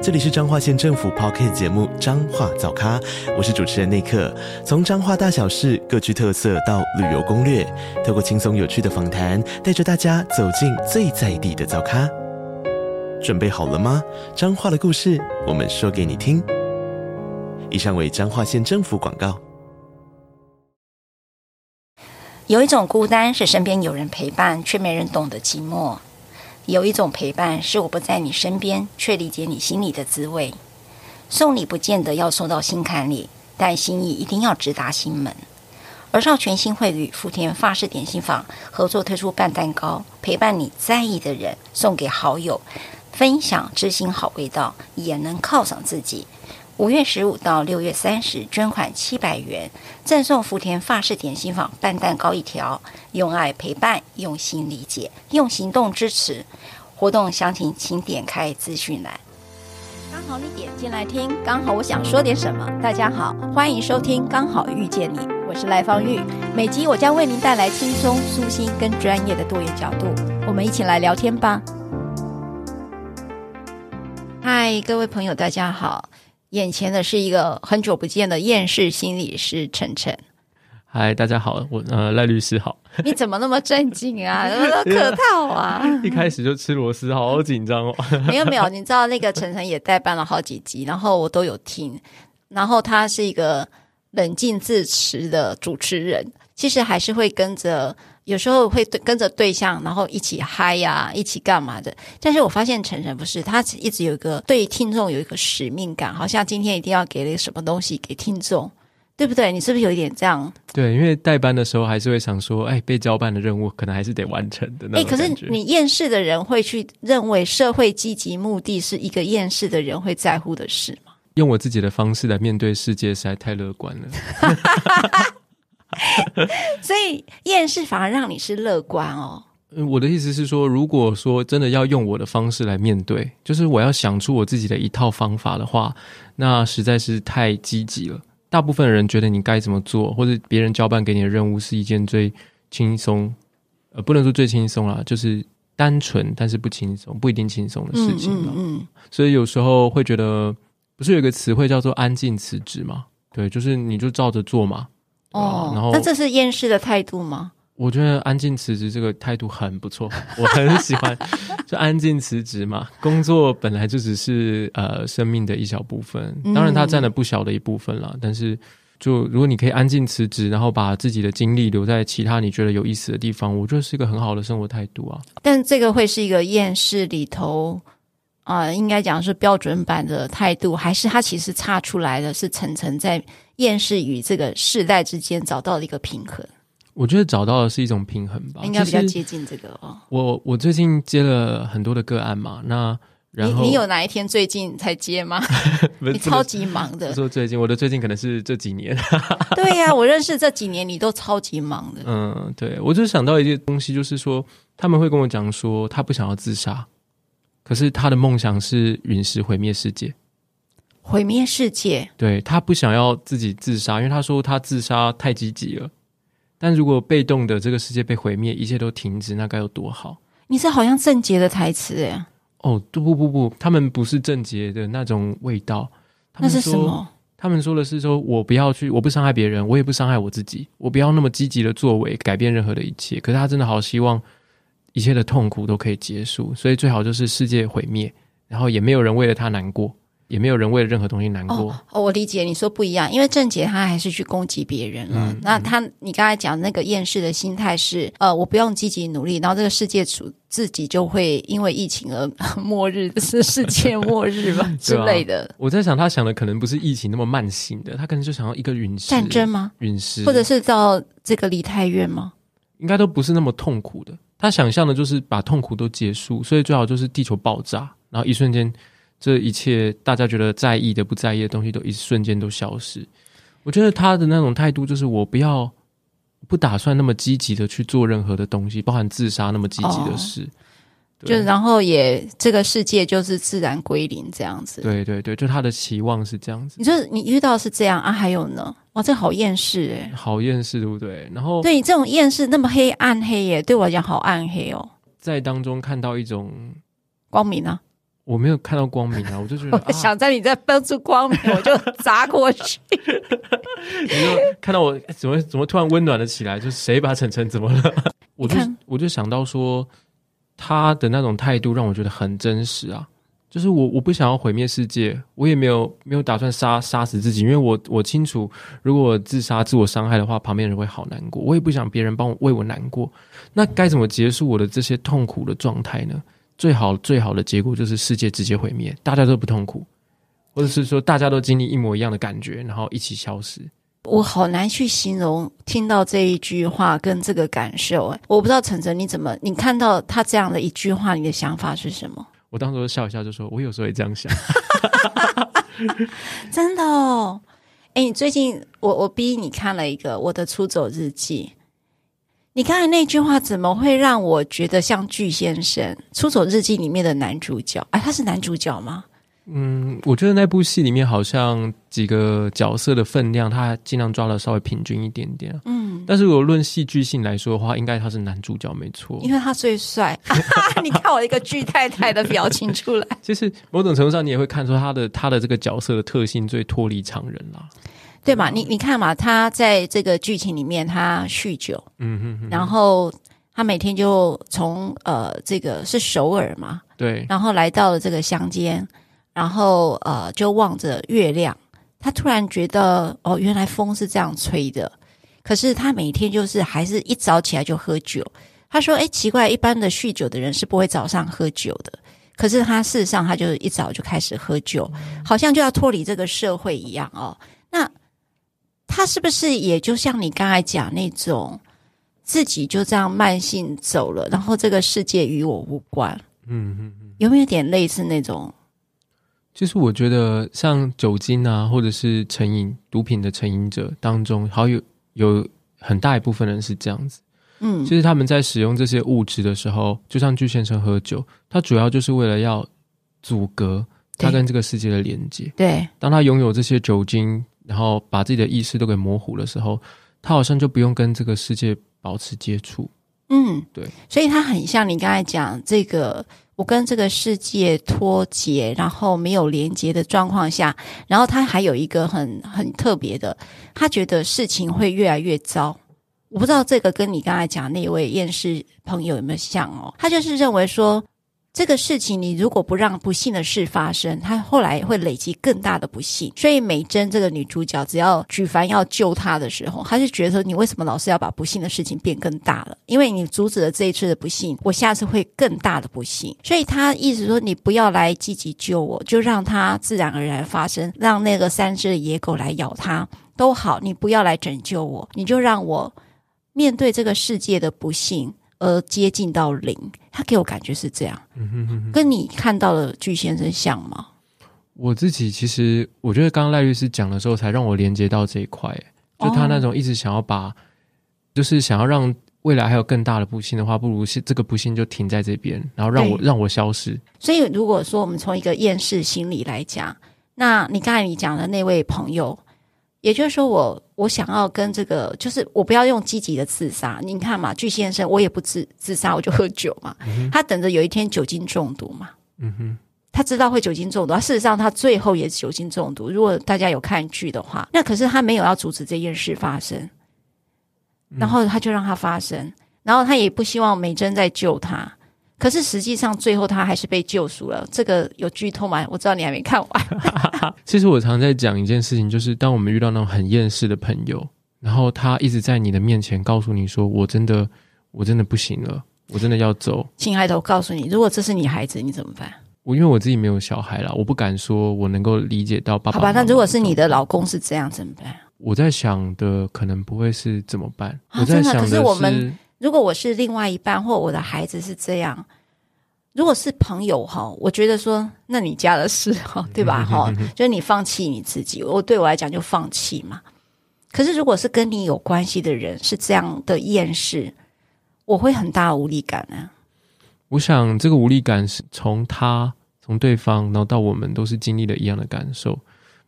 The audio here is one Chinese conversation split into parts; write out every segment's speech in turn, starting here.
这里是彰化县政府 Podcast 节目《彰化早咖》，我是主持人内克。从彰化大小事各具特色到旅游攻略，透过轻松有趣的访谈，带着大家走进最在地的早咖。准备好了吗？彰化的故事，我们说给你听。以上为彰化县政府广告。有一种孤单，是身边有人陪伴，却没人懂得寂寞。有一种陪伴，是我不在你身边，却理解你心里的滋味。送礼不见得要送到心坎里，但心意一定要直达心门。而少全新会与福田发式点心坊合作推出半蛋糕，陪伴你在意的人，送给好友，分享知心好味道，也能犒赏自己。五月十五到六月三十，捐款七百元，赠送福田法式点心坊半蛋糕一条。用爱陪伴，用心理解，用行动支持。活动详情请点开资讯栏。刚好你点进来听，刚好我想说点什么。大家好，欢迎收听《刚好遇见你》，我是赖芳玉。每集我将为您带来轻松、舒心跟专业的多元角度，我们一起来聊天吧。嗨，各位朋友，大家好。眼前的是一个很久不见的厌世心理师晨晨。嗨，大家好，我呃赖律师好。你怎么那么正经啊？那么客套啊？一开始就吃螺丝，好紧张哦。没有没有，你知道那个晨晨也代班了好几集，然后我都有听。然后他是一个冷静自持的主持人，其实还是会跟着。有时候会对跟着对象，然后一起嗨呀、啊，一起干嘛的。但是我发现晨晨不是，他一直有一个对听众有一个使命感，好像今天一定要给了一个什么东西给听众，对不对？你是不是有一点这样？对，因为代班的时候还是会想说，哎，被交办的任务可能还是得完成的。哎，可是你厌世的人会去认为社会积极目的是一个厌世的人会在乎的事吗？用我自己的方式来面对世界，实在太乐观了。所以厌世反而让你是乐观哦。我的意思是说，如果说真的要用我的方式来面对，就是我要想出我自己的一套方法的话，那实在是太积极了。大部分人觉得你该怎么做，或者别人交办给你的任务是一件最轻松，呃，不能说最轻松啦，就是单纯但是不轻松，不一定轻松的事情。嗯，嗯，嗯。所以有时候会觉得，不是有一个词汇叫做“安静辞职”吗？对，就是你就照着做嘛。哦，然后那这是厌世的态度吗？我觉得安静辞职这个态度很不错，我很喜欢。就安静辞职嘛，工作本来就只是呃生命的一小部分，当然它占了不小的一部分了。嗯、但是，就如果你可以安静辞职，然后把自己的精力留在其他你觉得有意思的地方，我觉得是一个很好的生活态度啊。但这个会是一个厌世里头啊、呃，应该讲是标准版的态度，还是它其实差出来的是层层在。厌世与这个世代之间找到了一个平衡，我觉得找到的是一种平衡吧，应该比较接近这个哦。我我最近接了很多的个案嘛，那然后你，你有哪一天最近才接吗？你超级忙的。说最近，我的最近可能是这几年。对呀、啊，我认识这几年你都超级忙的。嗯，对，我就想到一件东西，就是说他们会跟我讲说，他不想要自杀，可是他的梦想是陨石毁灭世界。毁灭世界，对，他不想要自己自杀，因为他说他自杀太积极了。但如果被动的这个世界被毁灭，一切都停止，那该有多好？你是好像郑杰的台词哎。哦，不不不不，他们不是郑杰的那种味道。他们说，那是什么？他们说的是说，我不要去，我不伤害别人，我也不伤害我自己，我不要那么积极的作为改变任何的一切。可是他真的好希望一切的痛苦都可以结束，所以最好就是世界毁灭，然后也没有人为了他难过。也没有人为了任何东西难过。哦，哦，我理解你说不一样，因为郑杰他还是去攻击别人了。嗯、那他，你刚才讲那个厌世的心态是，呃，我不用积极努力，然后这个世界主自己就会因为疫情而 末日，是世界末日吧 之类的。啊、我在想，他想的可能不是疫情那么慢性的，他可能就想要一个陨石战争吗？陨石，或者是到这个离太院吗？应该都不是那么痛苦的。他想象的就是把痛苦都结束，所以最好就是地球爆炸，然后一瞬间。这一切大家觉得在意的、不在意的东西，都一瞬间都消失。我觉得他的那种态度就是，我不要不打算那么积极的去做任何的东西，包含自杀那么积极的事。哦就然后也这个世界就是自然归零这样子。对对对，就他的期望是这样子。你说你遇到是这样啊？还有呢？哇，这好厌世哎！好厌世，对不对？然后对你这种厌世那么黑暗黑耶，对我来讲好暗黑哦。在当中看到一种光明啊！我没有看到光明啊，我就觉得 我想在你这奔出光明，我就砸过去。你就看到我怎么怎么突然温暖了起来？就是谁把晨晨怎么了？我就我就想到说。他的那种态度让我觉得很真实啊，就是我我不想要毁灭世界，我也没有没有打算杀杀死自己，因为我我清楚，如果自杀自我伤害的话，旁边人会好难过，我也不想别人帮我为我难过。那该怎么结束我的这些痛苦的状态呢？最好最好的结果就是世界直接毁灭，大家都不痛苦，或者是说大家都经历一模一样的感觉，然后一起消失。我好难去形容听到这一句话跟这个感受哎，我不知道晨晨你怎么，你看到他这样的一句话，你的想法是什么？我当时笑一笑就说，我有时候也这样想，真的哦。哎，你最近我我逼你看了一个《我的出走日记》，你看的那句话怎么会让我觉得像巨先生《出走日记》里面的男主角？哎，他是男主角吗？嗯，我觉得那部戏里面好像几个角色的分量，他尽量抓的稍微平均一点点。嗯，但是如果论戏剧性来说的话，应该他是男主角没错，因为他最帅。你看我一个巨太太的表情出来，就是某种程度上你也会看出他的他的这个角色的特性最脱离常人啦，对吧？你你看嘛，他在这个剧情里面他酗酒，嗯哼哼，然后他每天就从呃这个是首尔嘛，对，然后来到了这个乡间。然后呃，就望着月亮，他突然觉得哦，原来风是这样吹的。可是他每天就是还是一早起来就喝酒。他说：“哎，奇怪，一般的酗酒的人是不会早上喝酒的。可是他事实上，他就一早就开始喝酒，好像就要脱离这个社会一样哦。那他是不是也就像你刚才讲那种，自己就这样慢性走了，然后这个世界与我无关？嗯嗯嗯，有没有点类似那种？”其实我觉得，像酒精啊，或者是成瘾、毒品的成瘾者当中，好有有很大一部分人是这样子。嗯，就是他们在使用这些物质的时候，就像巨先生喝酒，他主要就是为了要阻隔他跟这个世界的连接。对，当他拥有这些酒精，然后把自己的意识都给模糊的时候，他好像就不用跟这个世界保持接触。嗯，对，所以他很像你刚才讲这个。我跟这个世界脱节，然后没有连接的状况下，然后他还有一个很很特别的，他觉得事情会越来越糟。我不知道这个跟你刚才讲那位厌世朋友有没有像哦？他就是认为说。这个事情，你如果不让不幸的事发生，他后来会累积更大的不幸。所以美珍这个女主角，只要举凡要救她的时候，她就觉得：你为什么老是要把不幸的事情变更大了？因为你阻止了这一次的不幸，我下次会更大的不幸。所以她意思说，你不要来积极救我，就让它自然而然发生，让那个三只野狗来咬它都好，你不要来拯救我，你就让我面对这个世界的不幸。而接近到零，他给我感觉是这样，嗯哼哼哼，跟你看到的巨先生像吗？我自己其实我觉得，刚刚赖律师讲的时候，才让我连接到这一块，就他那种一直想要把，哦、就是想要让未来还有更大的不幸的话，不如是这个不幸就停在这边，然后让我让我消失。所以，如果说我们从一个厌世心理来讲，那你刚才你讲的那位朋友。也就是说我，我我想要跟这个，就是我不要用积极的自杀。你看嘛，巨先生，我也不自自杀，我就喝酒嘛。嗯、他等着有一天酒精中毒嘛。嗯哼，他知道会酒精中毒，事实上他最后也是酒精中毒。如果大家有看剧的话，那可是他没有要阻止这件事发生，然后他就让他发生，然后他也不希望美珍再救他。可是实际上，最后他还是被救赎了。这个有剧透吗？我知道你还没看完。其实我常在讲一件事情，就是当我们遇到那种很厌世的朋友，然后他一直在你的面前告诉你说：“我真的，我真的不行了，我真的要走。”亲爱的，我告诉你，如果这是你孩子，你怎么办？我因为我自己没有小孩了，我不敢说我能够理解到爸爸。好吧，那如果是你的老公是这样怎么办？我在想的可能不会是怎么办。啊、我在想的是。如果我是另外一半，或我的孩子是这样，如果是朋友哈，我觉得说，那你家的事哈，对吧？哈，就是你放弃你自己，我对我来讲就放弃嘛。可是如果是跟你有关系的人是这样的厌世，我会很大的无力感啊。我想这个无力感是从他、从对方，然后到我们都是经历了一样的感受。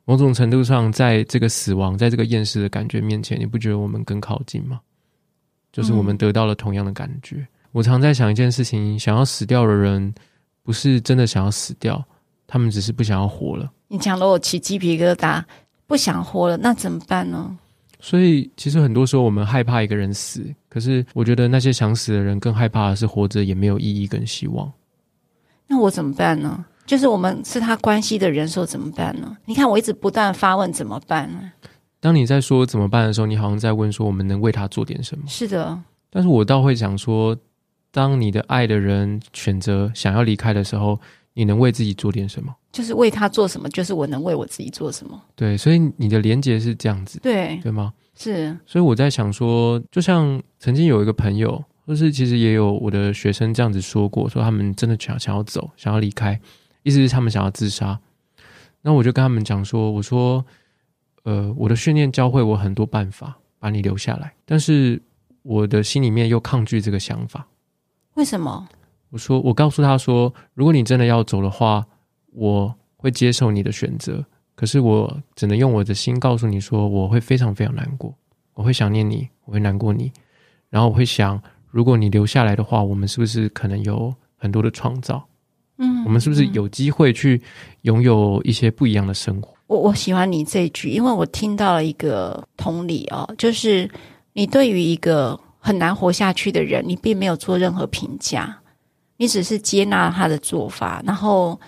某种程度上，在这个死亡，在这个厌世的感觉面前，你不觉得我们更靠近吗？就是我们得到了同样的感觉。嗯。我常在想一件事情：想要死掉的人，不是真的想要死掉，他们只是不想要活了。你讲的我起鸡皮疙瘩，不想活了，那怎么办呢？所以，其实很多时候我们害怕一个人死，可是我觉得那些想死的人更害怕的是活着也没有意义跟希望。那我怎么办呢？就是我们是他关系的人时候怎么办呢？你看我一直不断发问怎么办呢？当你在说怎么办的时候，你好像在问说我们能为他做点什么？是的，但是我倒会想说，当你的爱的人选择想要离开的时候，你能为自己做点什么？就是为他做什么？就是我能为我自己做什么？对，所以你的连结是这样子，对对吗？是。所以我在想说，就像曾经有一个朋友，或是其实也有我的学生这样子说过，说他们真的想想要走，想要离开。意思是他们想要自杀，那我就跟他们讲说：“我说，呃，我的训练教会我很多办法把你留下来，但是我的心里面又抗拒这个想法。为什么？我说，我告诉他说，如果你真的要走的话，我会接受你的选择，可是我只能用我的心告诉你说，我会非常非常难过，我会想念你，我会难过你，然后我会想，如果你留下来的话，我们是不是可能有很多的创造？”嗯，我们是不是有机会去拥有一些不一样的生活？我我喜欢你这句，因为我听到了一个同理哦，就是你对于一个很难活下去的人，你并没有做任何评价，你只是接纳他的做法，然后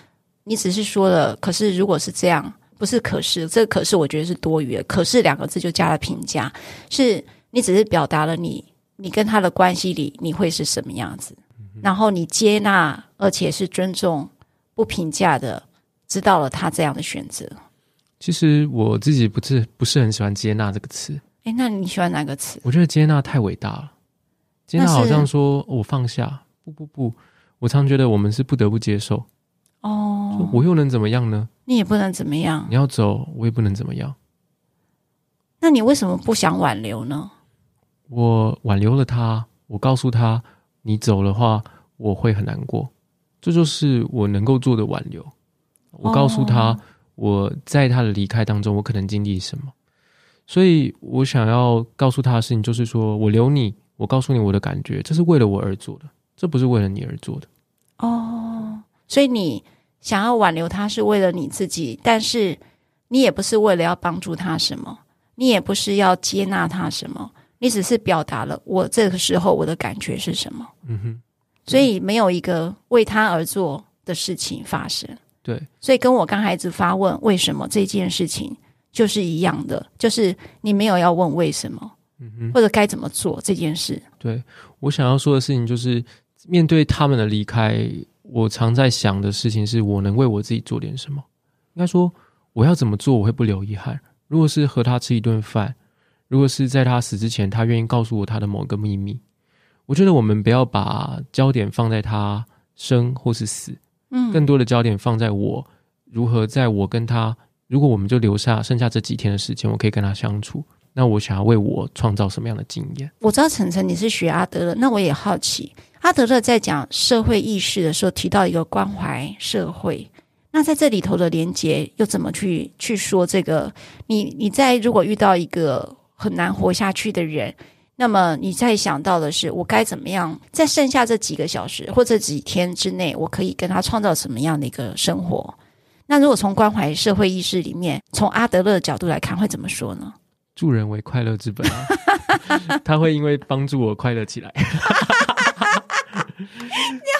你只是说了。可是如果是这样，不是可是，这个可是我觉得是多余的。可是两个字就加了评价，是你只是表达了你你跟他的关系里你会是什么样子。然后你接纳，而且是尊重，不评价的，知道了他这样的选择。其实我自己不是不是很喜欢“接纳”这个词。诶，那你喜欢哪个词？我觉得“接纳”太伟大了。接纳好像说我放下，不不不，我常觉得我们是不得不接受。哦，我又能怎么样呢？你也不能怎么样。你要走，我也不能怎么样。那你为什么不想挽留呢？我挽留了他，我告诉他。你走的话，我会很难过。这就是我能够做的挽留。我告诉他，我在他的离开当中，我可能经历什么。所以我想要告诉他的事情，就是说我留你，我告诉你我的感觉，这是为了我而做的，这不是为了你而做的。哦，所以你想要挽留他是为了你自己，但是你也不是为了要帮助他什么，你也不是要接纳他什么。你只是表达了我这个时候我的感觉是什么，嗯哼，所以没有一个为他而做的事情发生，对，所以跟我刚才一直发问为什么这件事情就是一样的，就是你没有要问为什么，嗯哼，或者该怎么做这件事。对，我想要说的事情就是，面对他们的离开，我常在想的事情是我能为我自己做点什么。应该说，我要怎么做我会不留遗憾？如果是和他吃一顿饭。如果是在他死之前，他愿意告诉我他的某个秘密，我觉得我们不要把焦点放在他生或是死，嗯，更多的焦点放在我如何在我跟他，如果我们就留下剩下这几天的时间，我可以跟他相处，那我想要为我创造什么样的经验？我知道晨晨你是学阿德勒，那我也好奇，阿德勒在讲社会意识的时候提到一个关怀社会，那在这里头的连结又怎么去去说这个？你你在如果遇到一个。很难活下去的人，那么你再想到的是，我该怎么样在剩下这几个小时或者几天之内，我可以跟他创造什么样的一个生活？那如果从关怀社会意识里面，从阿德勒的角度来看，会怎么说呢？助人为快乐之本啊，他会因为帮助我快乐起来。你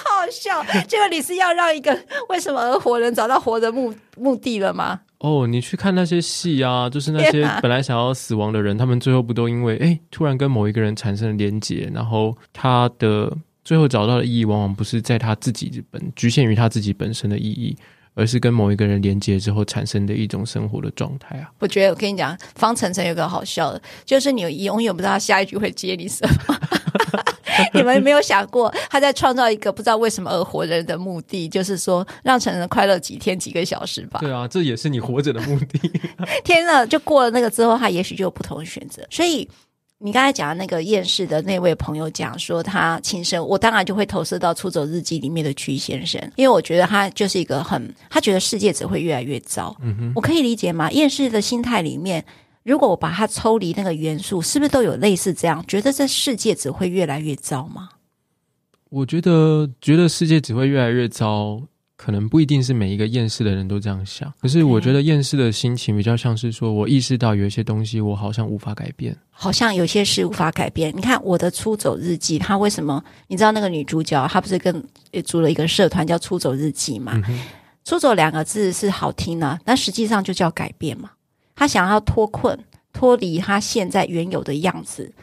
好笑，这个你是要让一个为什么而活人找到活的目目的了吗？哦，你去看那些戏啊，就是那些本来想要死亡的人，他们最后不都因为哎突然跟某一个人产生了连结，然后他的最后找到的意义，往往不是在他自己本局限于他自己本身的意义，而是跟某一个人连接之后产生的一种生活的状态啊。我觉得我跟你讲，方程程有个好笑的，就是你永远不知道他下一句会接你什么。你们没有想过，他在创造一个不知道为什么而活人的目的，就是说让成人快乐几天几个小时吧？对啊，这也是你活着的目的。天呐，就过了那个之后，他也许就有不同的选择。所以你刚才讲的那个厌世的那位朋友讲说他轻生，我当然就会投射到《出走日记》里面的曲先生，因为我觉得他就是一个很，他觉得世界只会越来越糟。嗯哼，我可以理解吗？厌世的心态里面。如果我把它抽离那个元素，是不是都有类似这样？觉得这世界只会越来越糟吗？我觉得，觉得世界只会越来越糟，可能不一定是每一个厌世的人都这样想。可是，我觉得厌世的心情比较像是说，我意识到有一些东西，我好像无法改变，好像有些事无法改变。你看我的出走日记，他为什么？你知道那个女主角，她不是跟组了一个社团叫出走日记嘛？嗯、出走两个字是好听的，但实际上就叫改变嘛。他想要脱困，脱离他现在原有的样子。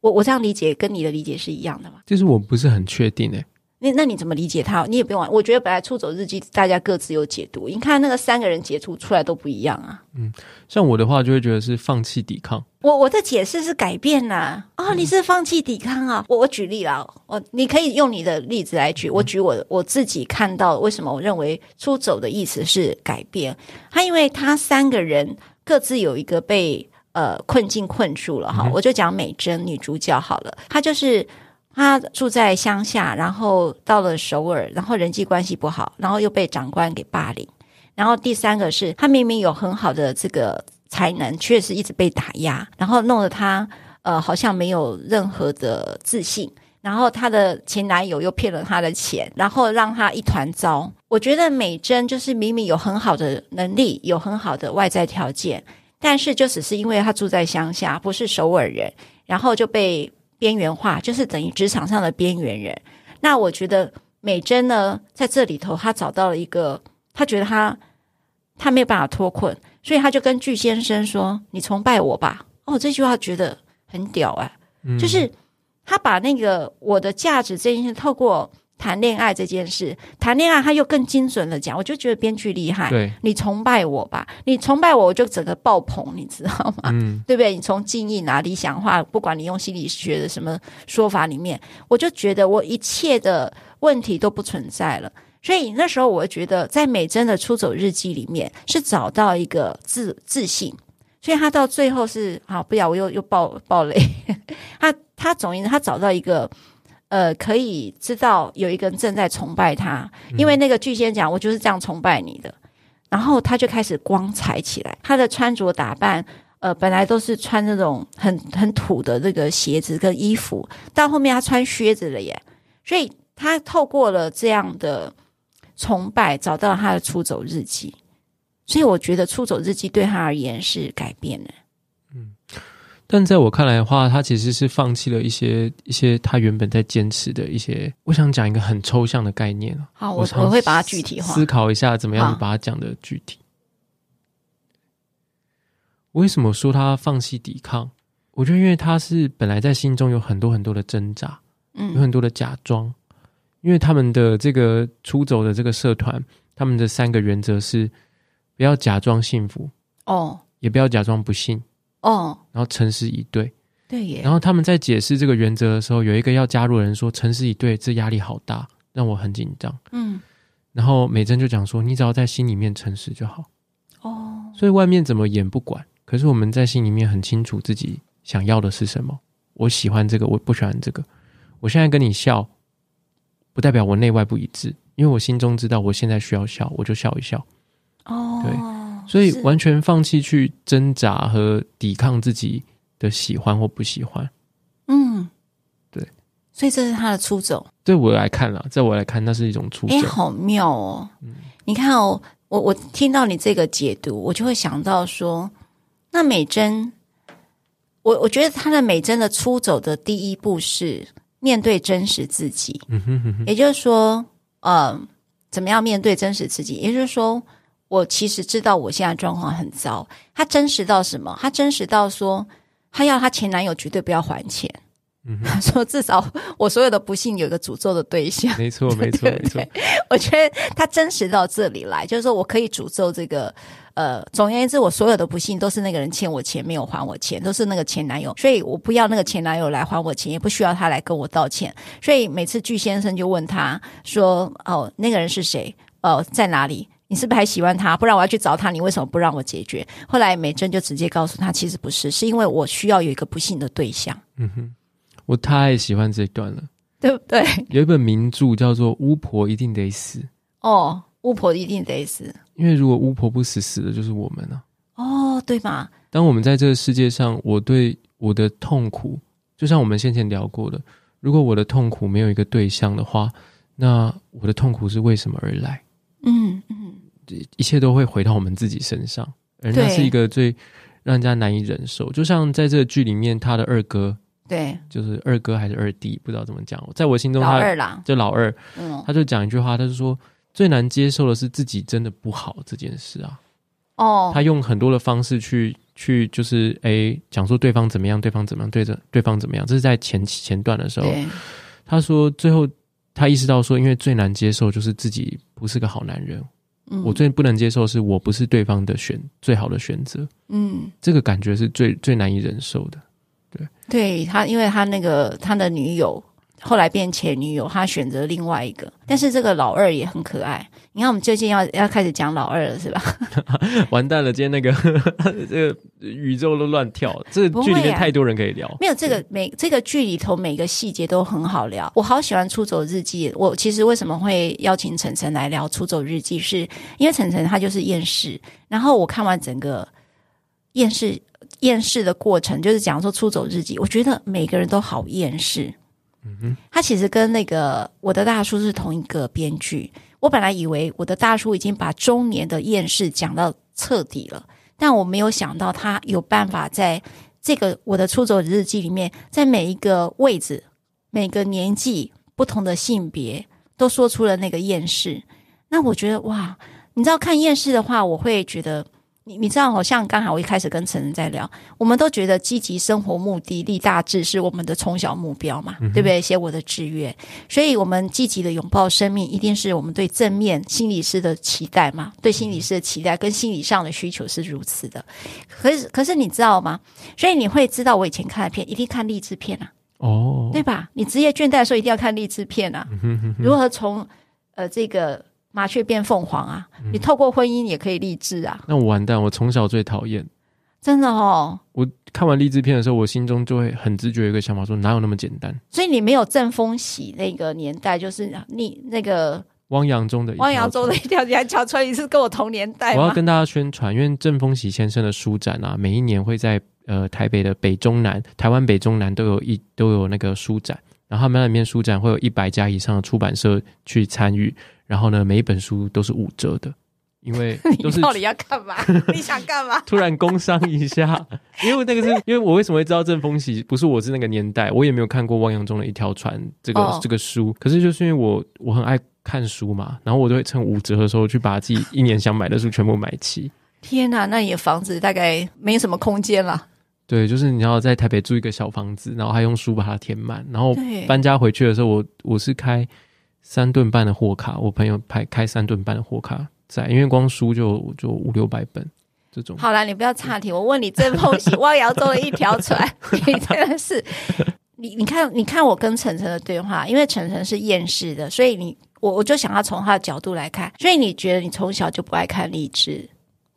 我我这样理解，跟你的理解是一样的吗？就是我不是很确定诶。那那你怎么理解他？你也不用玩。我觉得本来出走日记大家各自有解读。你看那个三个人解读出来都不一样啊。嗯，像我的话就会觉得是放弃抵抗。我我的解释是改变呐。啊、哦，你是放弃抵抗啊？我我举例啦，我你可以用你的例子来举。我举我我自己看到为什么我认为出走的意思是改变。他因为他三个人。各自有一个被呃困境困住了哈，嗯、我就讲美珍女主角好了，她就是她住在乡下，然后到了首尔，然后人际关系不好，然后又被长官给霸凌，然后第三个是她明明有很好的这个才能，却是一直被打压，然后弄得她呃好像没有任何的自信。然后她的前男友又骗了她的钱，然后让她一团糟。我觉得美珍就是明明有很好的能力，有很好的外在条件，但是就只是因为她住在乡下，不是首尔人，然后就被边缘化，就是等于职场上的边缘人。那我觉得美珍呢，在这里头，她找到了一个，她觉得她她没有办法脱困，所以她就跟具先生说：“你崇拜我吧。”哦，这句话觉得很屌哎，嗯、就是。他把那个我的价值这件事，透过谈恋爱这件事，谈恋爱他又更精准的讲，我就觉得编剧厉害。对，你崇拜我吧，你崇拜我，我就整个爆棚，你知道吗？嗯，对不对？你从敬意拿理想化，不管你用心理学的什么说法里面，我就觉得我一切的问题都不存在了。所以那时候，我觉得在美珍的出走日记里面，是找到一个自自信。所以他到最后是好，不要我又又爆爆雷。他他总之他找到一个呃，可以知道有一个人正在崇拜他，因为那个巨仙讲我就是这样崇拜你的，然后他就开始光彩起来。他的穿着打扮呃，本来都是穿那种很很土的这个鞋子跟衣服，到后面他穿靴子了耶。所以他透过了这样的崇拜，找到了他的出走日记。所以我觉得《出走日记》对他而言是改变的。嗯，但在我看来的话，他其实是放弃了一些一些他原本在坚持的一些。我想讲一个很抽象的概念。好，我我会把它具体化，思考一下怎么样把它讲的具体。为什么说他放弃抵抗？我觉得因为他是本来在心中有很多很多的挣扎，嗯，有很多的假装。因为他们的这个出走的这个社团，他们的三个原则是。不要假装幸福哦，也不要假装不幸哦，然后诚实以对，对耶。然后他们在解释这个原则的时候，有一个要加入的人说：“诚实以对，这压力好大，让我很紧张。”嗯，然后美珍就讲说：“你只要在心里面诚实就好。”哦，所以外面怎么演不管，可是我们在心里面很清楚自己想要的是什么。我喜欢这个，我不喜欢这个。我现在跟你笑，不代表我内外不一致，因为我心中知道我现在需要笑，我就笑一笑。哦，对，所以完全放弃去挣扎和抵抗自己的喜欢或不喜欢。嗯，对，所以这是他的出走。对我来看啦，在我来看，那是一种出走。哎，好妙哦！嗯，你看哦，我我听到你这个解读，我就会想到说，那美珍，我我觉得他的美珍的出走的第一步是面对真实自己。嗯哼哼哼，也就是说，呃，怎么样面对真实自己？也就是说。我其实知道我现在状况很糟。他真实到什么？他真实到说，她要她前男友绝对不要还钱，嗯、她 说至少我所有的不幸有一个诅咒的对象。没错，没错，没错。我觉得他真实到这里来，就是说我可以诅咒这个。呃，总而言之，我所有的不幸都是那个人欠我钱没有还我钱，都是那个前男友，所以我不要那个前男友来还我钱，也不需要他来跟我道歉。所以每次巨先生就问他说：“哦，那个人是谁？哦，在哪里？你是不是还喜欢他？不然我要去找他，你为什么不让我解决？”后来美珍就直接告诉他，其实不是，是因为我需要有一个不幸的对象。嗯哼，我太喜欢这一段了，对不对？有一本名著叫做《巫婆一定得死》。哦。巫婆一定得死，因为如果巫婆不死，死的就是我们呢、啊。哦，对嘛？当我们在这个世界上，我对我的痛苦，就像我们先前聊过的，如果我的痛苦没有一个对象的话，那我的痛苦是为什么而来？嗯嗯，一切都会回到我们自己身上，而那是一个最让人家难以忍受。就像在这个剧里面，他的二哥，对，就是二哥还是二弟，不知道怎么讲。在我心中他，老二啦，就老二，嗯，他就讲一句话，他就说。最难接受的是自己真的不好这件事啊！哦，他用很多的方式去去，就是诶讲说对方怎么样，对方怎么样，对着对方怎么样，这是在前前段的时候。他说最后他意识到说，因为最难接受就是自己不是个好男人。嗯，我最不能接受是我不是对方的选最好的选择。嗯，这个感觉是最最难以忍受的。对，对他，因为他那个他的女友。后来变前女友，他选择另外一个，但是这个老二也很可爱。你看，我们最近要要开始讲老二了，是吧？完蛋了，今天那个 这个宇宙都乱跳了。这个剧里面太多人可以聊，啊、没有这个每这个剧里头每个细节都很好聊。我好喜欢《出走日记》。我其实为什么会邀请晨晨来聊《出走日记》，是因为晨晨他就是厌世。然后我看完整个厌世厌世的过程，就是讲说《出走日记》，我觉得每个人都好厌世。嗯哼，他其实跟那个我的大叔是同一个编剧。我本来以为我的大叔已经把中年的厌世讲到彻底了，但我没有想到他有办法在这个我的出走日记里面，在每一个位置、每个年纪、不同的性别，都说出了那个厌世。那我觉得哇，你知道看厌世的话，我会觉得。你你知道，好像刚才我一开始跟陈晨在聊，我们都觉得积极生活、目的、立大志是我们的从小目标嘛，嗯、对不对？写我的志愿，所以我们积极的拥抱生命，一定是我们对正面心理师的期待嘛？对心理师的期待跟心理上的需求是如此的。可是，可是你知道吗？所以你会知道，我以前看的片一定看励志片啊，哦，对吧？你职业倦怠的时候一定要看励志片啊，嗯、如何从呃这个。麻雀变凤凰啊！你透过婚姻也可以励志啊！那我完蛋，我从小最讨厌，真的哦。我看完励志片的时候，我心中就会很直觉有一个想法说，哪有那么简单？所以你没有正风喜那个年代，就是你那个汪洋中的汪洋中的一条，你还讲出来你是跟我同年代？我要跟大家宣传，因为正风喜先生的书展啊，每一年会在呃台北的北中南、台湾北中南都有一都有那个书展，然后他们那里面书展会有一百家以上的出版社去参与。然后呢，每一本书都是五折的，因为 都是你到底要干嘛？你想干嘛？突然工商一下，因为那个是因为我为什么会知道正风喜？不是我是那个年代，我也没有看过汪洋中的一条船这个、oh. 这个书。可是就是因为我我很爱看书嘛，然后我都会趁五折的时候去把自己一年想买的书全部买齐。天哪，那你的房子大概没什么空间了。对，就是你要在台北租一个小房子，然后还用书把它填满，然后搬家回去的时候，我我是开。三吨半的货卡，我朋友拍开三吨半的货卡在，因为光书就就五六百本这种。好啦，你不要岔题，我问你，正风喜汪洋中的一条船，你真的是你你看你看我跟晨晨的对话，因为晨晨是厌世的，所以你我我就想要从他的角度来看，所以你觉得你从小就不爱看励志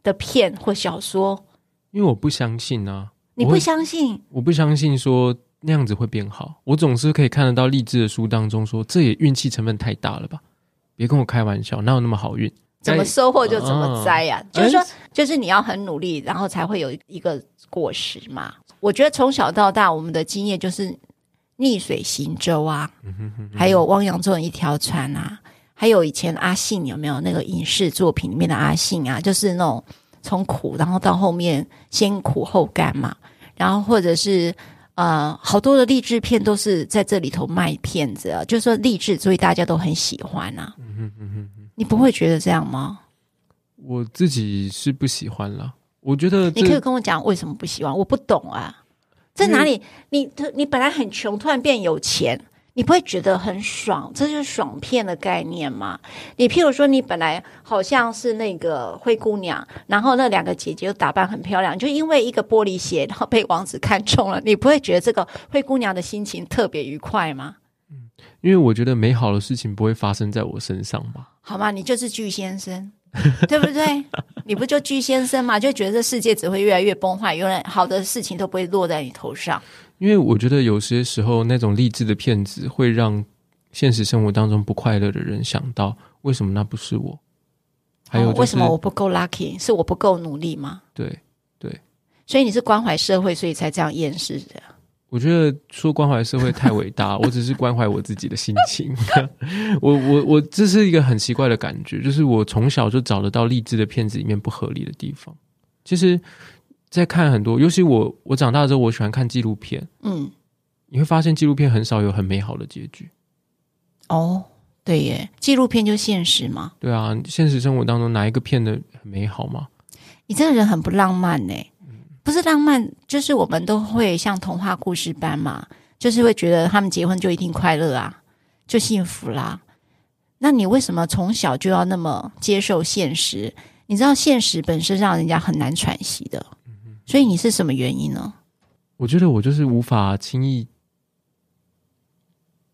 的片或小说？因为我不相信啊，你不相信？我，我不相信说。那样子会变好。我总是可以看得到励志的书当中说，这也运气成分太大了吧？别跟我开玩笑，哪有那么好运？怎么收获就怎么栽呀、啊？就是说，就是你要很努力，然后才会有一个果实嘛。我觉得从小到大，我们的经验就是逆水行舟啊，还有汪洋中的一条船啊，还有以前阿信有没有那个影视作品里面的阿信啊？就是那种从苦，然后到后面先苦后甘嘛，然后或者是。呃，好多的励志片都是在这里头卖片子啊，就是说励志，所以大家都很喜欢啊。嗯哼嗯哼，你不会觉得这样吗？我自己是不喜欢了。我觉得你可以跟我讲为什么不喜欢，我不懂啊。在哪里？你你本来很穷，突然变有钱。你不会觉得很爽？这就是爽片的概念嘛？你譬如说，你本来好像是那个灰姑娘，然后那两个姐姐又打扮很漂亮，就因为一个玻璃鞋，然后被王子看中了，你不会觉得这个灰姑娘的心情特别愉快吗？嗯，因为我觉得美好的事情不会发生在我身上吧？好吗？你就是巨先生，对不对？你不就巨先生嘛？就觉得这世界只会越来越崩坏，永远好的事情都不会落在你头上。因为我觉得有些时候那种励志的片子会让现实生活当中不快乐的人想到，为什么那不是我？还有、就是哦、为什么我不够 lucky？是我不够努力吗？对对，所以你是关怀社会，所以才这样厌世的。我觉得说关怀社会太伟大，我只是关怀我自己的心情。我 我我，这是一个很奇怪的感觉，就是我从小就找得到励志的片子里面不合理的地方。其实。在看很多，尤其我我长大之后，我喜欢看纪录片。嗯，你会发现纪录片很少有很美好的结局。哦，对耶，纪录片就现实嘛。对啊，现实生活当中哪一个片的很美好吗？你这个人很不浪漫呢。嗯，不是浪漫，就是我们都会像童话故事般嘛，就是会觉得他们结婚就一定快乐啊，就幸福啦。那你为什么从小就要那么接受现实？你知道现实本身让人家很难喘息的。所以你是什么原因呢？我觉得我就是无法轻易，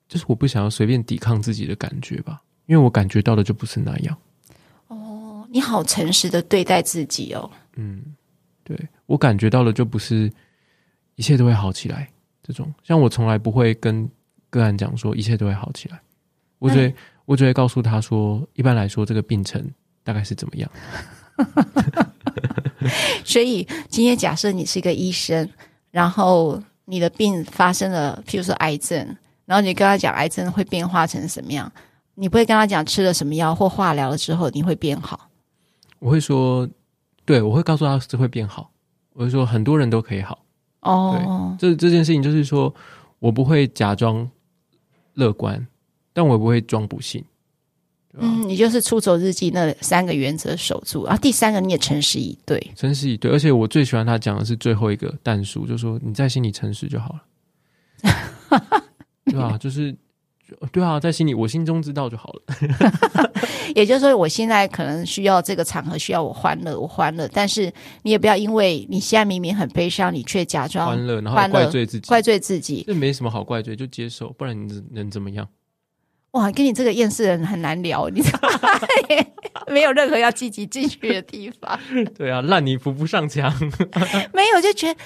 就是我不想要随便抵抗自己的感觉吧，因为我感觉到的就不是那样。哦，你好诚实的对待自己哦。嗯，对，我感觉到的就不是一切都会好起来这种，像我从来不会跟个案讲说一切都会好起来，我只会、嗯、我只会告诉他说，一般来说这个病程大概是怎么样。所以今天假设你是一个医生，然后你的病发生了，譬如说癌症，然后你跟他讲癌症会变化成什么样，你不会跟他讲吃了什么药或化疗了之后你会变好。我会说，对，我会告诉他这会变好。我会说很多人都可以好。哦，这这件事情就是说我不会假装乐观，但我也不会装不幸。嗯，你就是出走日记那三个原则守住，然后第三个你也诚实以对，诚实以对，而且我最喜欢他讲的是最后一个但书，就是说你在心里诚实就好了，对吧？就是对啊，在心里我心中知道就好了。也就是说，我现在可能需要这个场合需要我欢乐，我欢乐，但是你也不要因为你现在明明很悲伤，你却假装欢乐，然后怪罪自己，怪罪自己，这没什么好怪罪，就接受，不然你能怎么样？哇，跟你这个厌世人很难聊，你知道吗？没有任何要积极进去的地方。对啊，烂泥扶不上墙。没有，就觉得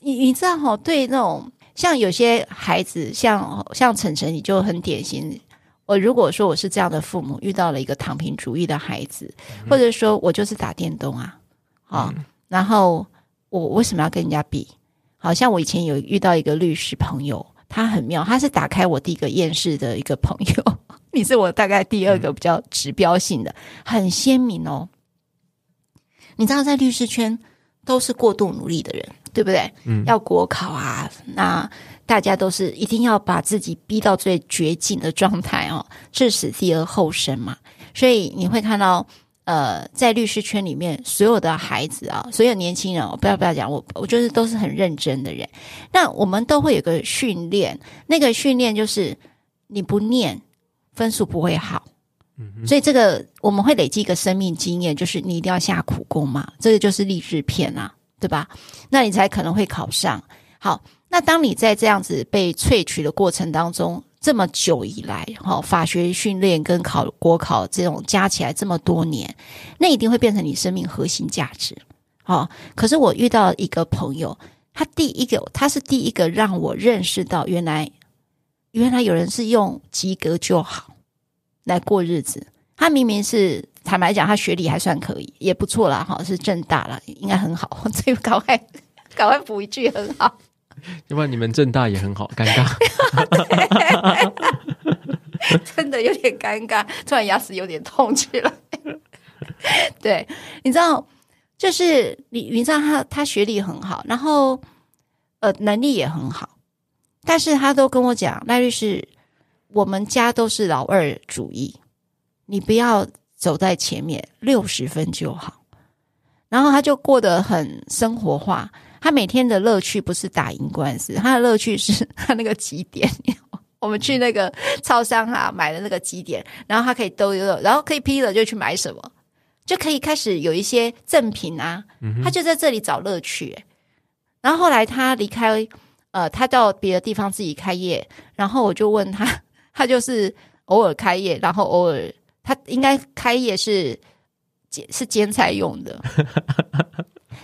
你你知道哈，对那种像有些孩子，像像晨晨，你就很典型。我如果说我是这样的父母，遇到了一个躺平主义的孩子，或者说我就是打电动啊，啊、嗯，然后我为什么要跟人家比？好像我以前有遇到一个律师朋友。他很妙，他是打开我第一个厌世的一个朋友，你是我大概第二个比较指标性的，很鲜明哦。你知道，在律师圈都是过度努力的人，对不对？嗯，要国考啊，那大家都是一定要把自己逼到最绝境的状态哦，置死地而后生嘛。所以你会看到。呃，在律师圈里面，所有的孩子啊，所有年轻人，我不要不要讲，我我就是都是很认真的人。那我们都会有个训练，那个训练就是你不念，分数不会好。嗯。所以这个我们会累积一个生命经验，就是你一定要下苦功嘛。这个就是励志片啊，对吧？那你才可能会考上。好，那当你在这样子被萃取的过程当中。这么久以来，哈，法学训练跟考国考这种加起来这么多年，那一定会变成你生命核心价值。好，可是我遇到一个朋友，他第一个，他是第一个让我认识到，原来原来有人是用及格就好来过日子。他明明是坦白讲，他学历还算可以，也不错啦，哈，是政大了，应该很好。所以赶快赶快补一句，很好。要不然你们政大也很好，尴尬，真的有点尴尬，突然牙齿有点痛起来。对，你知道，就是你，你知道他他学历很好，然后呃能力也很好，但是他都跟我讲，赖律师，我们家都是老二主义，你不要走在前面，六十分就好。然后他就过得很生活化。他每天的乐趣不是打赢官司，他的乐趣是 他那个集点。我们去那个超商哈，买了那个集点，然后他可以兜一兜，然后可以批了就去买什么，就可以开始有一些赠品啊。他就在这里找乐趣。然后后来他离开，呃，他到别的地方自己开业，然后我就问他，他就是偶尔开业，然后偶尔他应该开业是兼是兼差用的，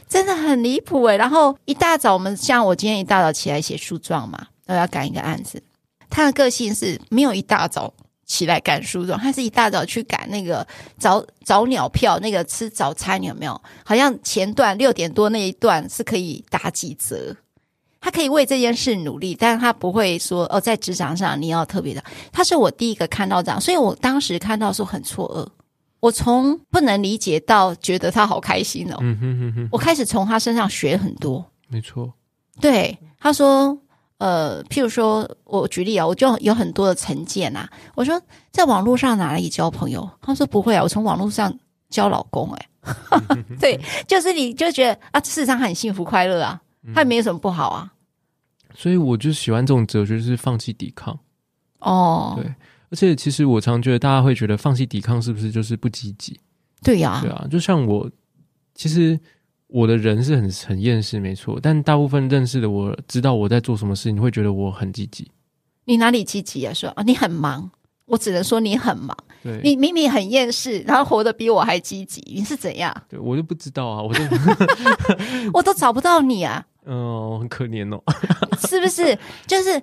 真的很离谱诶。然后一大早，我们像我今天一大早起来写诉状嘛，都要赶一个案子。他的个性是没有一大早起来赶诉状，他是一大早去赶那个早早鸟票，那个吃早餐有没有？好像前段六点多那一段是可以打几折，他可以为这件事努力，但是他不会说哦，在职场上你要特别的。他是我第一个看到这样，所以我当时看到说很错愕，我从不能理解到觉得他好开心哦。嗯哼哼哼，我开始从他身上学很多，没错，对他说。呃，譬如说，我举例啊，我就有很多的成见啊。我说，在网络上哪里交朋友？他说不会啊，我从网络上交老公、欸。哎，对，就是你就觉得啊，事实上很幸福快乐啊，他也没有什么不好啊。所以我就喜欢这种哲学，就是放弃抵抗。哦，对，而且其实我常觉得大家会觉得放弃抵抗是不是就是不积极？对呀、啊，对啊，就像我其实。我的人是很很厌世，没错，但大部分认识的我知道我在做什么事，你会觉得我很积极。你哪里积极啊？说啊，你很忙，我只能说你很忙。对，你明明很厌世，然后活得比我还积极，你是怎样？对，我就不知道啊，我都 我都找不到你啊。嗯、呃，很可怜哦，是不是？就是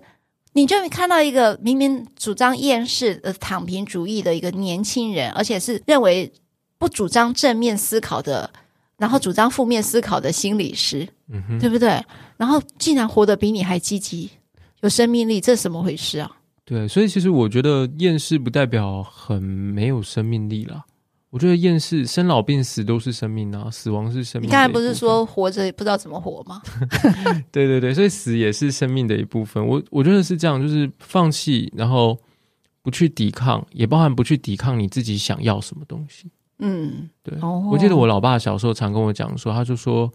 你就看到一个明明主张厌世的躺平主义的一个年轻人，而且是认为不主张正面思考的。然后主张负面思考的心理师，嗯哼，对不对？然后竟然活得比你还积极，有生命力，这是怎么回事啊？对，所以其实我觉得厌世不代表很没有生命力啦。我觉得厌世，生老病死都是生命啊，死亡是生命。你刚才不是说活着不知道怎么活吗？对对对，所以死也是生命的一部分。我我觉得是这样，就是放弃，然后不去抵抗，也包含不去抵抗你自己想要什么东西。嗯，对，我记得我老爸小时候常跟我讲说，他就说，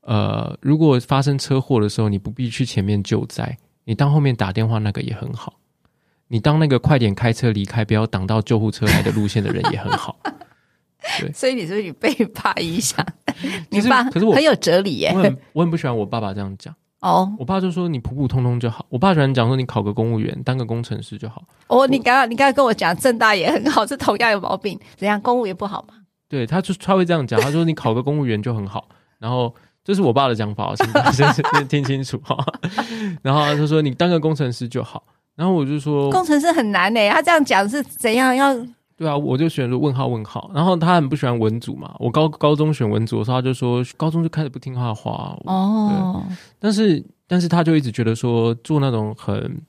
呃，如果发生车祸的时候，你不必去前面救灾，你当后面打电话那个也很好，你当那个快点开车离开，不要挡到救护车来的路线的人也很好。对，所以你说你被爸影响，你爸可是我很有哲理耶，我很我很不喜欢我爸爸这样讲。哦，我爸就说你普普通通就好。我爸喜欢讲说你考个公务员，当个工程师就好。哦，你刚刚你刚刚跟我讲正大也很好，这同样有毛病。怎样，公务员不好吗？对，他就他会这样讲，他说你考个公务员就很好。然后这是我爸的讲法，请大家先听清楚哈。然后他就说你当个工程师就好。然后我就说工程师很难诶，他这样讲是怎样要？对啊，我就选了问号问号。然后他很不喜欢文组嘛，我高高中选文组的时候，他就说高中就开始不听他的话。哦，但是但是他就一直觉得说做那种很，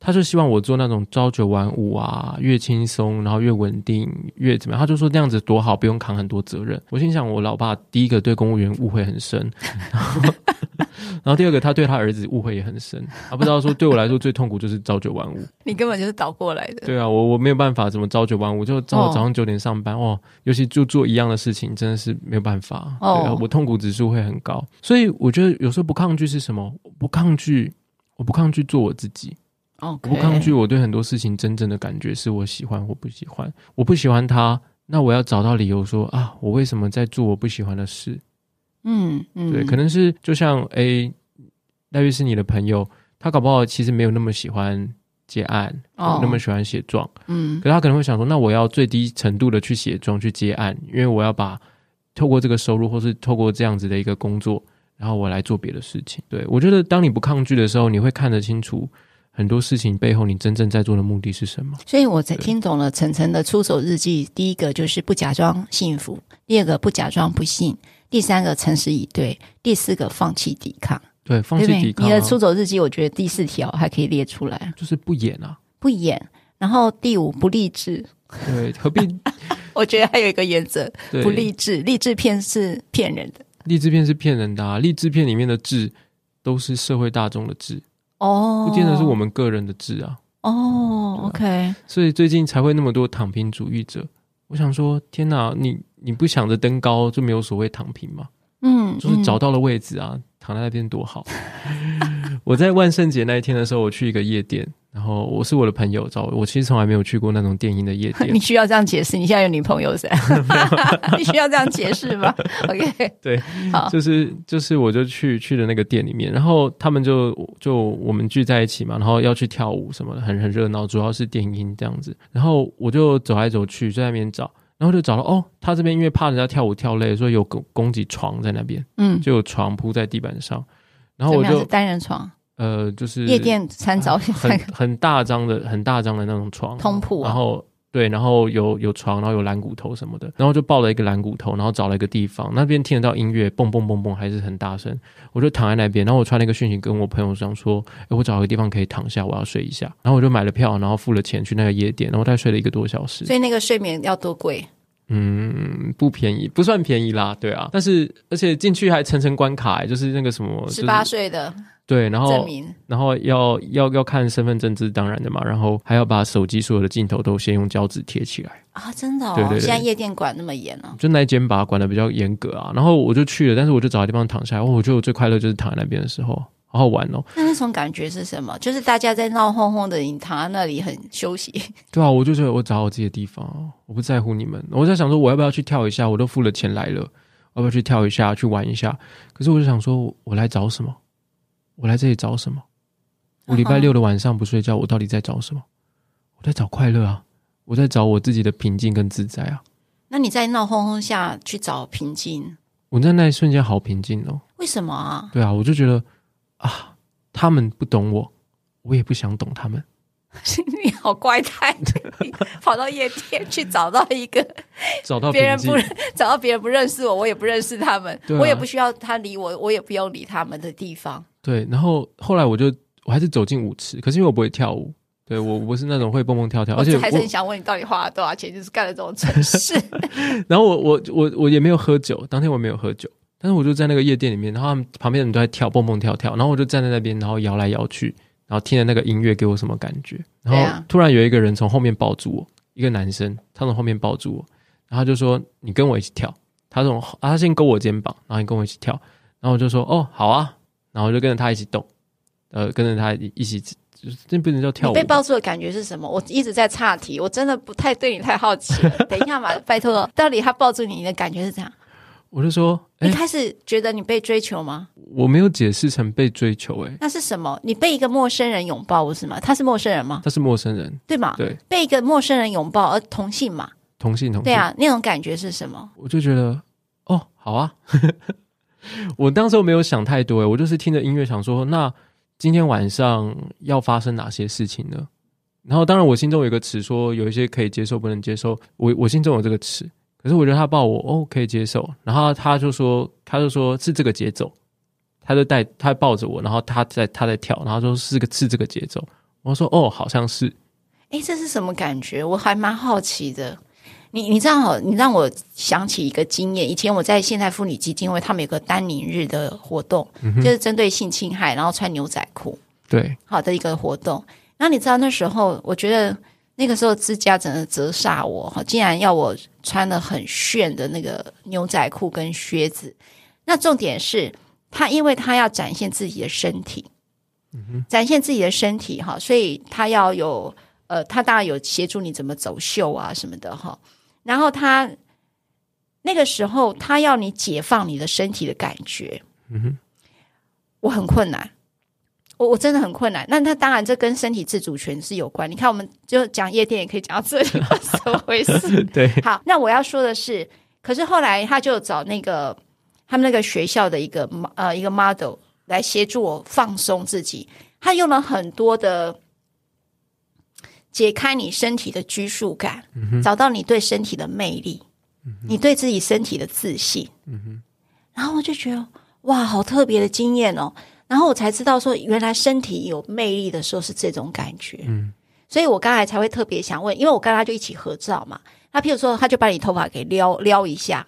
他就希望我做那种朝九晚五啊，越轻松然后越稳定越怎么样？他就说那样子多好，不用扛很多责任。我心想，我老爸第一个对公务员误会很深。然 后然后第二个，他对他儿子误会也很深，他不知道说对我来说最痛苦就是朝九晚五。你根本就是倒过来的。对啊，我我没有办法怎么朝九晚五，就早早上九点上班哦，哦，尤其就做一样的事情，真的是没有办法。哦，对啊，我痛苦指数会很高，所以我觉得有时候不抗拒是什么？不抗拒，我不抗拒做我自己。不抗拒我对很多事情真正的感觉是我喜欢或不喜欢。我不喜欢他，那我要找到理由说啊，我为什么在做我不喜欢的事？嗯嗯，对，可能是就像 A。赖律师，你的朋友，他搞不好其实没有那么喜欢接案，哦、那么喜欢写状，嗯，可是他可能会想说，那我要最低程度的去写状去接案，因为我要把透过这个收入，或是透过这样子的一个工作，然后我来做别的事情。对，我觉得，当你不抗拒的时候，你会看得清楚很多事情背后你真正在做的目的是什么。所以我才听懂了晨晨的出走日记，第一个就是不假装幸福，第二个不假装不幸，第三个诚实以对，第四个放弃抵抗。对，放弃抵抗。你的出走日记，我觉得第四条还可以列出来，就是不演啊，不演。然后第五，不励志。对，何必？我觉得还有一个原则，不励志。励志片是骗人的，励志片是骗人的啊！励志片里面的志都是社会大众的志哦，不见得是我们个人的志啊。哦，OK。所以最近才会那么多躺平主义者。我想说，天哪，你你不想着登高，就没有所谓躺平吗？嗯，就是找到了位置啊，嗯、躺在那边多好。我在万圣节那一天的时候，我去一个夜店。然后我是我的朋友找我，我其实从来没有去过那种电音的夜店。你需要这样解释？你现在有女朋友噻？你需要这样解释吗？OK，对，好，就是就是，我就去去了那个店里面，然后他们就就我们聚在一起嘛，然后要去跳舞什么的，很很热闹，主要是电音这样子。然后我就走来走去，就在那边找，然后就找到哦，他这边因为怕人家跳舞跳累，所以有供供给床在那边，嗯，就有床铺在地板上，然后我就单人床。呃，就是夜店餐早很很大张的、很大张的那种床，通铺、啊。然后对，然后有有床，然后有蓝骨头什么的，然后就抱了一个蓝骨头，然后找了一个地方，那边听得到音乐，蹦蹦蹦蹦，还是很大声。我就躺在那边，然后我传了一个讯息跟我朋友讲说，哎，我找一个地方可以躺下，我要睡一下。然后我就买了票，然后付了钱去那个夜店，然后大概睡了一个多小时。所以那个睡眠要多贵？嗯，不便宜，不算便宜啦，对啊。但是而且进去还层层关卡，就是那个什么，十八岁的。对，然后然后要要要看身份证，这是当然的嘛。然后还要把手机所有的镜头都先用胶纸贴起来啊！真的哦，对对对，现在夜店管那么严哦，就那间把管得比较严格啊。然后我就去了，但是我就找个地方躺下来。哦，我觉得我最快乐就是躺在那边的时候，好好玩哦。那那种感觉是什么？就是大家在闹哄哄的，你躺在那里很休息。对啊，我就觉得我找我自己的地方，我不在乎你们。我在想说，我要不要去跳一下？我都付了钱来了，我要不要去跳一下，去玩一下？可是我就想说，我来找什么？我来这里找什么？我礼拜六的晚上不睡觉，我到底在找什么？我在找快乐啊！我在找我自己的平静跟自在啊！那你在闹哄哄下去找平静？我在那一瞬间好平静哦。为什么啊？对啊，我就觉得啊，他们不懂我，我也不想懂他们。你好怪胎，跑到夜店去找到一个找到别人不找到别人不认识我，我也不认识他们，啊、我也不需要他理我，我也不用理他们的地方。对，然后后来我就我还是走进舞池，可是因为我不会跳舞，对我不是那种会蹦蹦跳跳，而且还是很想问你到底花了多少钱，就是干了这种蠢事。然后我我我我也没有喝酒，当天我没有喝酒，但是我就在那个夜店里面，然后他们旁边的人都在跳蹦蹦跳跳，然后我就站在那边，然后摇来摇去，然后听着那个音乐给我什么感觉？然后突然有一个人从后面抱住我，一个男生，他从后面抱住我，然后就说：“你跟我一起跳。”他从啊，他先勾我肩膀，然后你跟我一起跳，然后我就说：“哦，好啊。”然后我就跟着他一起动，呃，跟着他一起，就是这不能叫跳舞。被抱住的感觉是什么？我一直在岔题，我真的不太对你太好奇。等一下嘛，拜托，到底他抱住你，你的感觉是怎样？我就说，一开始觉得你被追求吗？我没有解释成被追求，欸，诶，那是什么？你被一个陌生人拥抱，不是吗？他是陌生人吗？他是陌生人，对吗？对，被一个陌生人拥抱，而同性嘛，同性同性，对啊，那种感觉是什么？我就觉得，哦，好啊。我当时我没有想太多，我就是听着音乐想说，那今天晚上要发生哪些事情呢？然后当然我心中有一个词，说有一些可以接受，不能接受。我我心中有这个尺，可是我觉得他抱我，哦，可以接受。然后他就说，他就说是这个节奏，他就带他抱着我，然后他在他在跳，然后说是个是这个节奏。我说哦，好像是。诶，这是什么感觉？我还蛮好奇的。你你这样好，你让我想起一个经验。以前我在现代妇女基金会，他们有个丹宁日的活动，嗯、就是针对性侵害，然后穿牛仔裤，对，好的一个活动。那你知道那时候，我觉得那个时候之家整个折煞我，哈，竟然要我穿的很炫的那个牛仔裤跟靴子。那重点是他，因为他要展现自己的身体，嗯、展现自己的身体，哈，所以他要有，呃，他当然有协助你怎么走秀啊什么的，哈。然后他那个时候，他要你解放你的身体的感觉，嗯哼，我很困难，我我真的很困难。那他当然这跟身体自主权是有关。你看，我们就讲夜店也可以讲到这里，怎么回事？对，好，那我要说的是，可是后来他就找那个他们那个学校的一个呃一个 model 来协助我放松自己，他用了很多的。解开你身体的拘束感，嗯，找到你对身体的魅力，嗯，你对自己身体的自信，嗯，然后我就觉得哇，好特别的经验哦。然后我才知道说，原来身体有魅力的时候是这种感觉。嗯，所以我刚才才会特别想问，因为我跟他就一起合照嘛。他譬如说，他就把你头发给撩撩一下，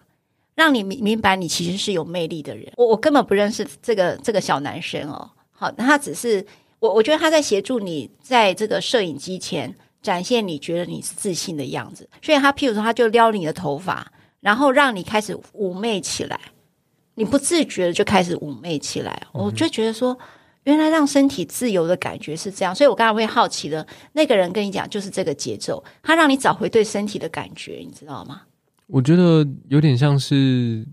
让你明明白你其实是有魅力的人。我我根本不认识这个这个小男生哦。好，那他只是。我我觉得他在协助你在这个摄影机前展现你觉得你是自信的样子，所以他譬如说他就撩你的头发，然后让你开始妩媚起来，你不自觉的就开始妩媚起来。嗯、我就觉得说，原来让身体自由的感觉是这样，所以我刚才会好奇的，那个人跟你讲就是这个节奏，他让你找回对身体的感觉，你知道吗？我觉得有点像是，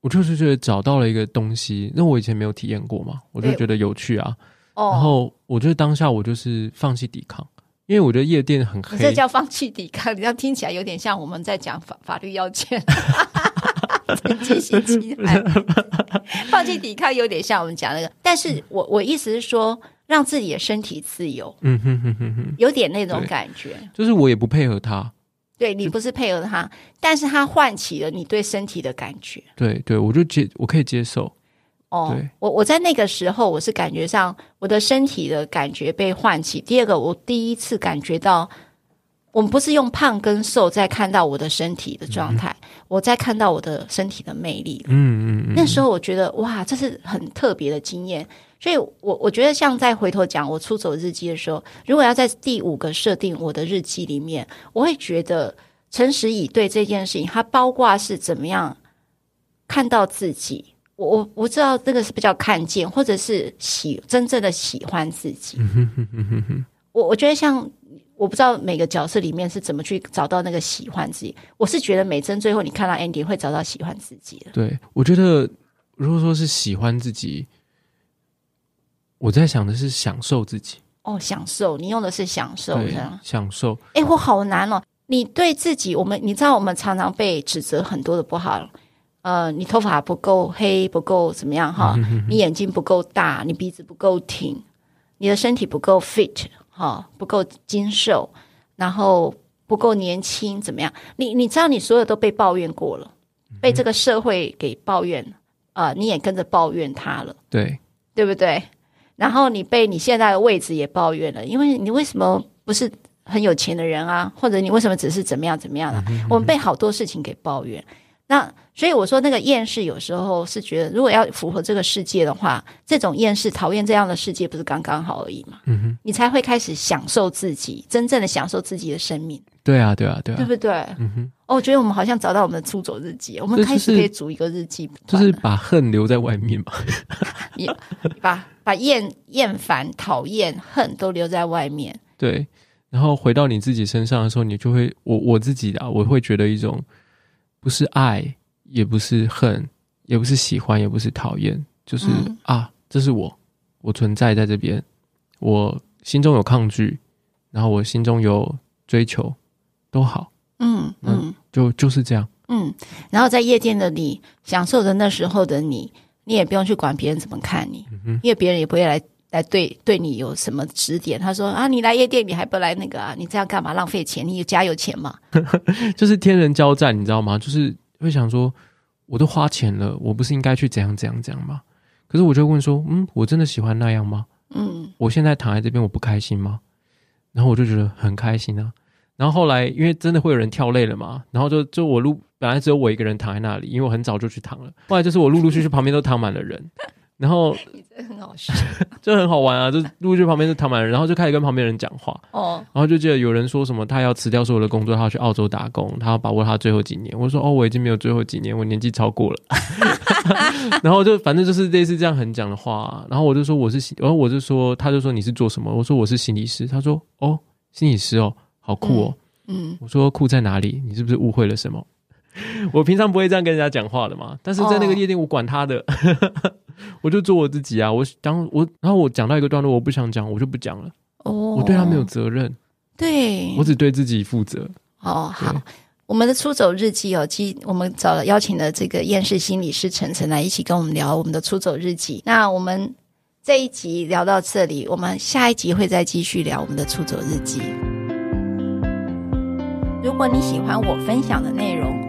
我就是觉得找到了一个东西，那我以前没有体验过嘛，我就觉得有趣啊。哦然后我觉得当下我就是放弃抵抗。因为我觉得夜店很黑，这叫放弃抵抗，你这样听起来有点像我们在讲法法律要件，进行期放弃抵抗有点像我们讲那个，但是我我意思是说，让自己的身体自由，嗯哼哼哼哼，有点那种感觉，就是我也不配合他，对你不是配合他，但是他唤起了你对身体的感觉，对对，我就接我可以接受。哦，我我在那个时候，我是感觉上我的身体的感觉被唤起。第二个，我第一次感觉到，我们不是用胖跟瘦在看到我的身体的状态，嗯、我在看到我的身体的魅力。嗯嗯嗯。那时候我觉得哇，这是很特别的经验。所以我，我我觉得像再回头讲我出走日记的时候，如果要在第五个设定我的日记里面，我会觉得诚实以对这件事情，它包括是怎么样看到自己。我我我知道这个是比较看见，或者是喜真正的喜欢自己。我我觉得像我不知道每个角色里面是怎么去找到那个喜欢自己。我是觉得美珍最后你看到 Andy 会找到喜欢自己的。对，我觉得如果说是喜欢自己，我在想的是享受自己。哦，享受，你用的是享受这样，享受。哎，我好难哦。你对自己，我们你知道我们常常被指责很多的不好。呃，你头发不够黑，不够怎么样哈？你眼睛不够大，你鼻子不够挺，你的身体不够 fit 哈，不够精瘦，然后不够年轻，怎么样？你你知道你所有都被抱怨过了，被这个社会给抱怨，啊、呃，你也跟着抱怨他了，对对不对？然后你被你现在的位置也抱怨了，因为你为什么不是很有钱的人啊？或者你为什么只是怎么样怎么样的、啊？我们被好多事情给抱怨。那所以我说，那个厌世有时候是觉得，如果要符合这个世界的话，这种厌世讨厌这样的世界，不是刚刚好而已嘛？嗯哼，你才会开始享受自己，真正的享受自己的生命。对啊，对啊，对啊，对不对？嗯哼。哦，我觉得我们好像找到我们的出走日记，我们开始可以组一个日记，就是把恨留在外面嘛。你把把厌厌烦、讨厌、恨都留在外面。对，然后回到你自己身上的时候，你就会，我我自己啊，我会觉得一种。不是爱，也不是恨，也不是喜欢，也不是讨厌，就是、嗯、啊，这是我，我存在在这边，我心中有抗拒，然后我心中有追求，都好，嗯嗯，就就是这样，嗯，然后在夜店的你，享受着那时候的你，你也不用去管别人怎么看你，嗯、因为别人也不会来来对对你有什么指点。他说啊，你来夜店，你还不来那个啊？你这样干嘛？浪费钱？你有家有钱吗？就是天人交战，你知道吗？就是会想说，我都花钱了，我不是应该去怎样怎样怎样吗？可是我就问说，嗯，我真的喜欢那样吗？嗯，我现在躺在这边，我不开心吗？然后我就觉得很开心啊。然后后来，因为真的会有人跳累了嘛，然后就就我录本来只有我一个人躺在那里，因为我很早就去躺了。后来就是我陆陆续续旁边都躺满了人。然后你真的很好笑，就很好玩啊！就录剧旁边是躺满人，然后就开始跟旁边人讲话。哦，然后就记得有人说什么，他要辞掉所有的工作，他要去澳洲打工，他要把握他最后几年。我说哦，我已经没有最后几年，我年纪超过了。然后就反正就是类似这样很讲的话。然后我就说我是，然后我就说，他就说你是做什么？我说我是心理师。他说哦，心理师哦，好酷哦。嗯，嗯我说酷在哪里？你是不是误会了什么？我平常不会这样跟人家讲话的嘛，但是在那个夜店，我管他的。哦 我就做我自己啊！我当我然后我讲到一个段落，我不想讲，我就不讲了。哦，我对他没有责任，对，我只对自己负责。哦，好，我们的出走日记哦，其实我们找了邀请了这个厌世心理师陈晨来一起跟我们聊我们的出走日记。那我们这一集聊到这里，我们下一集会再继续聊我们的出走日记。如果你喜欢我分享的内容，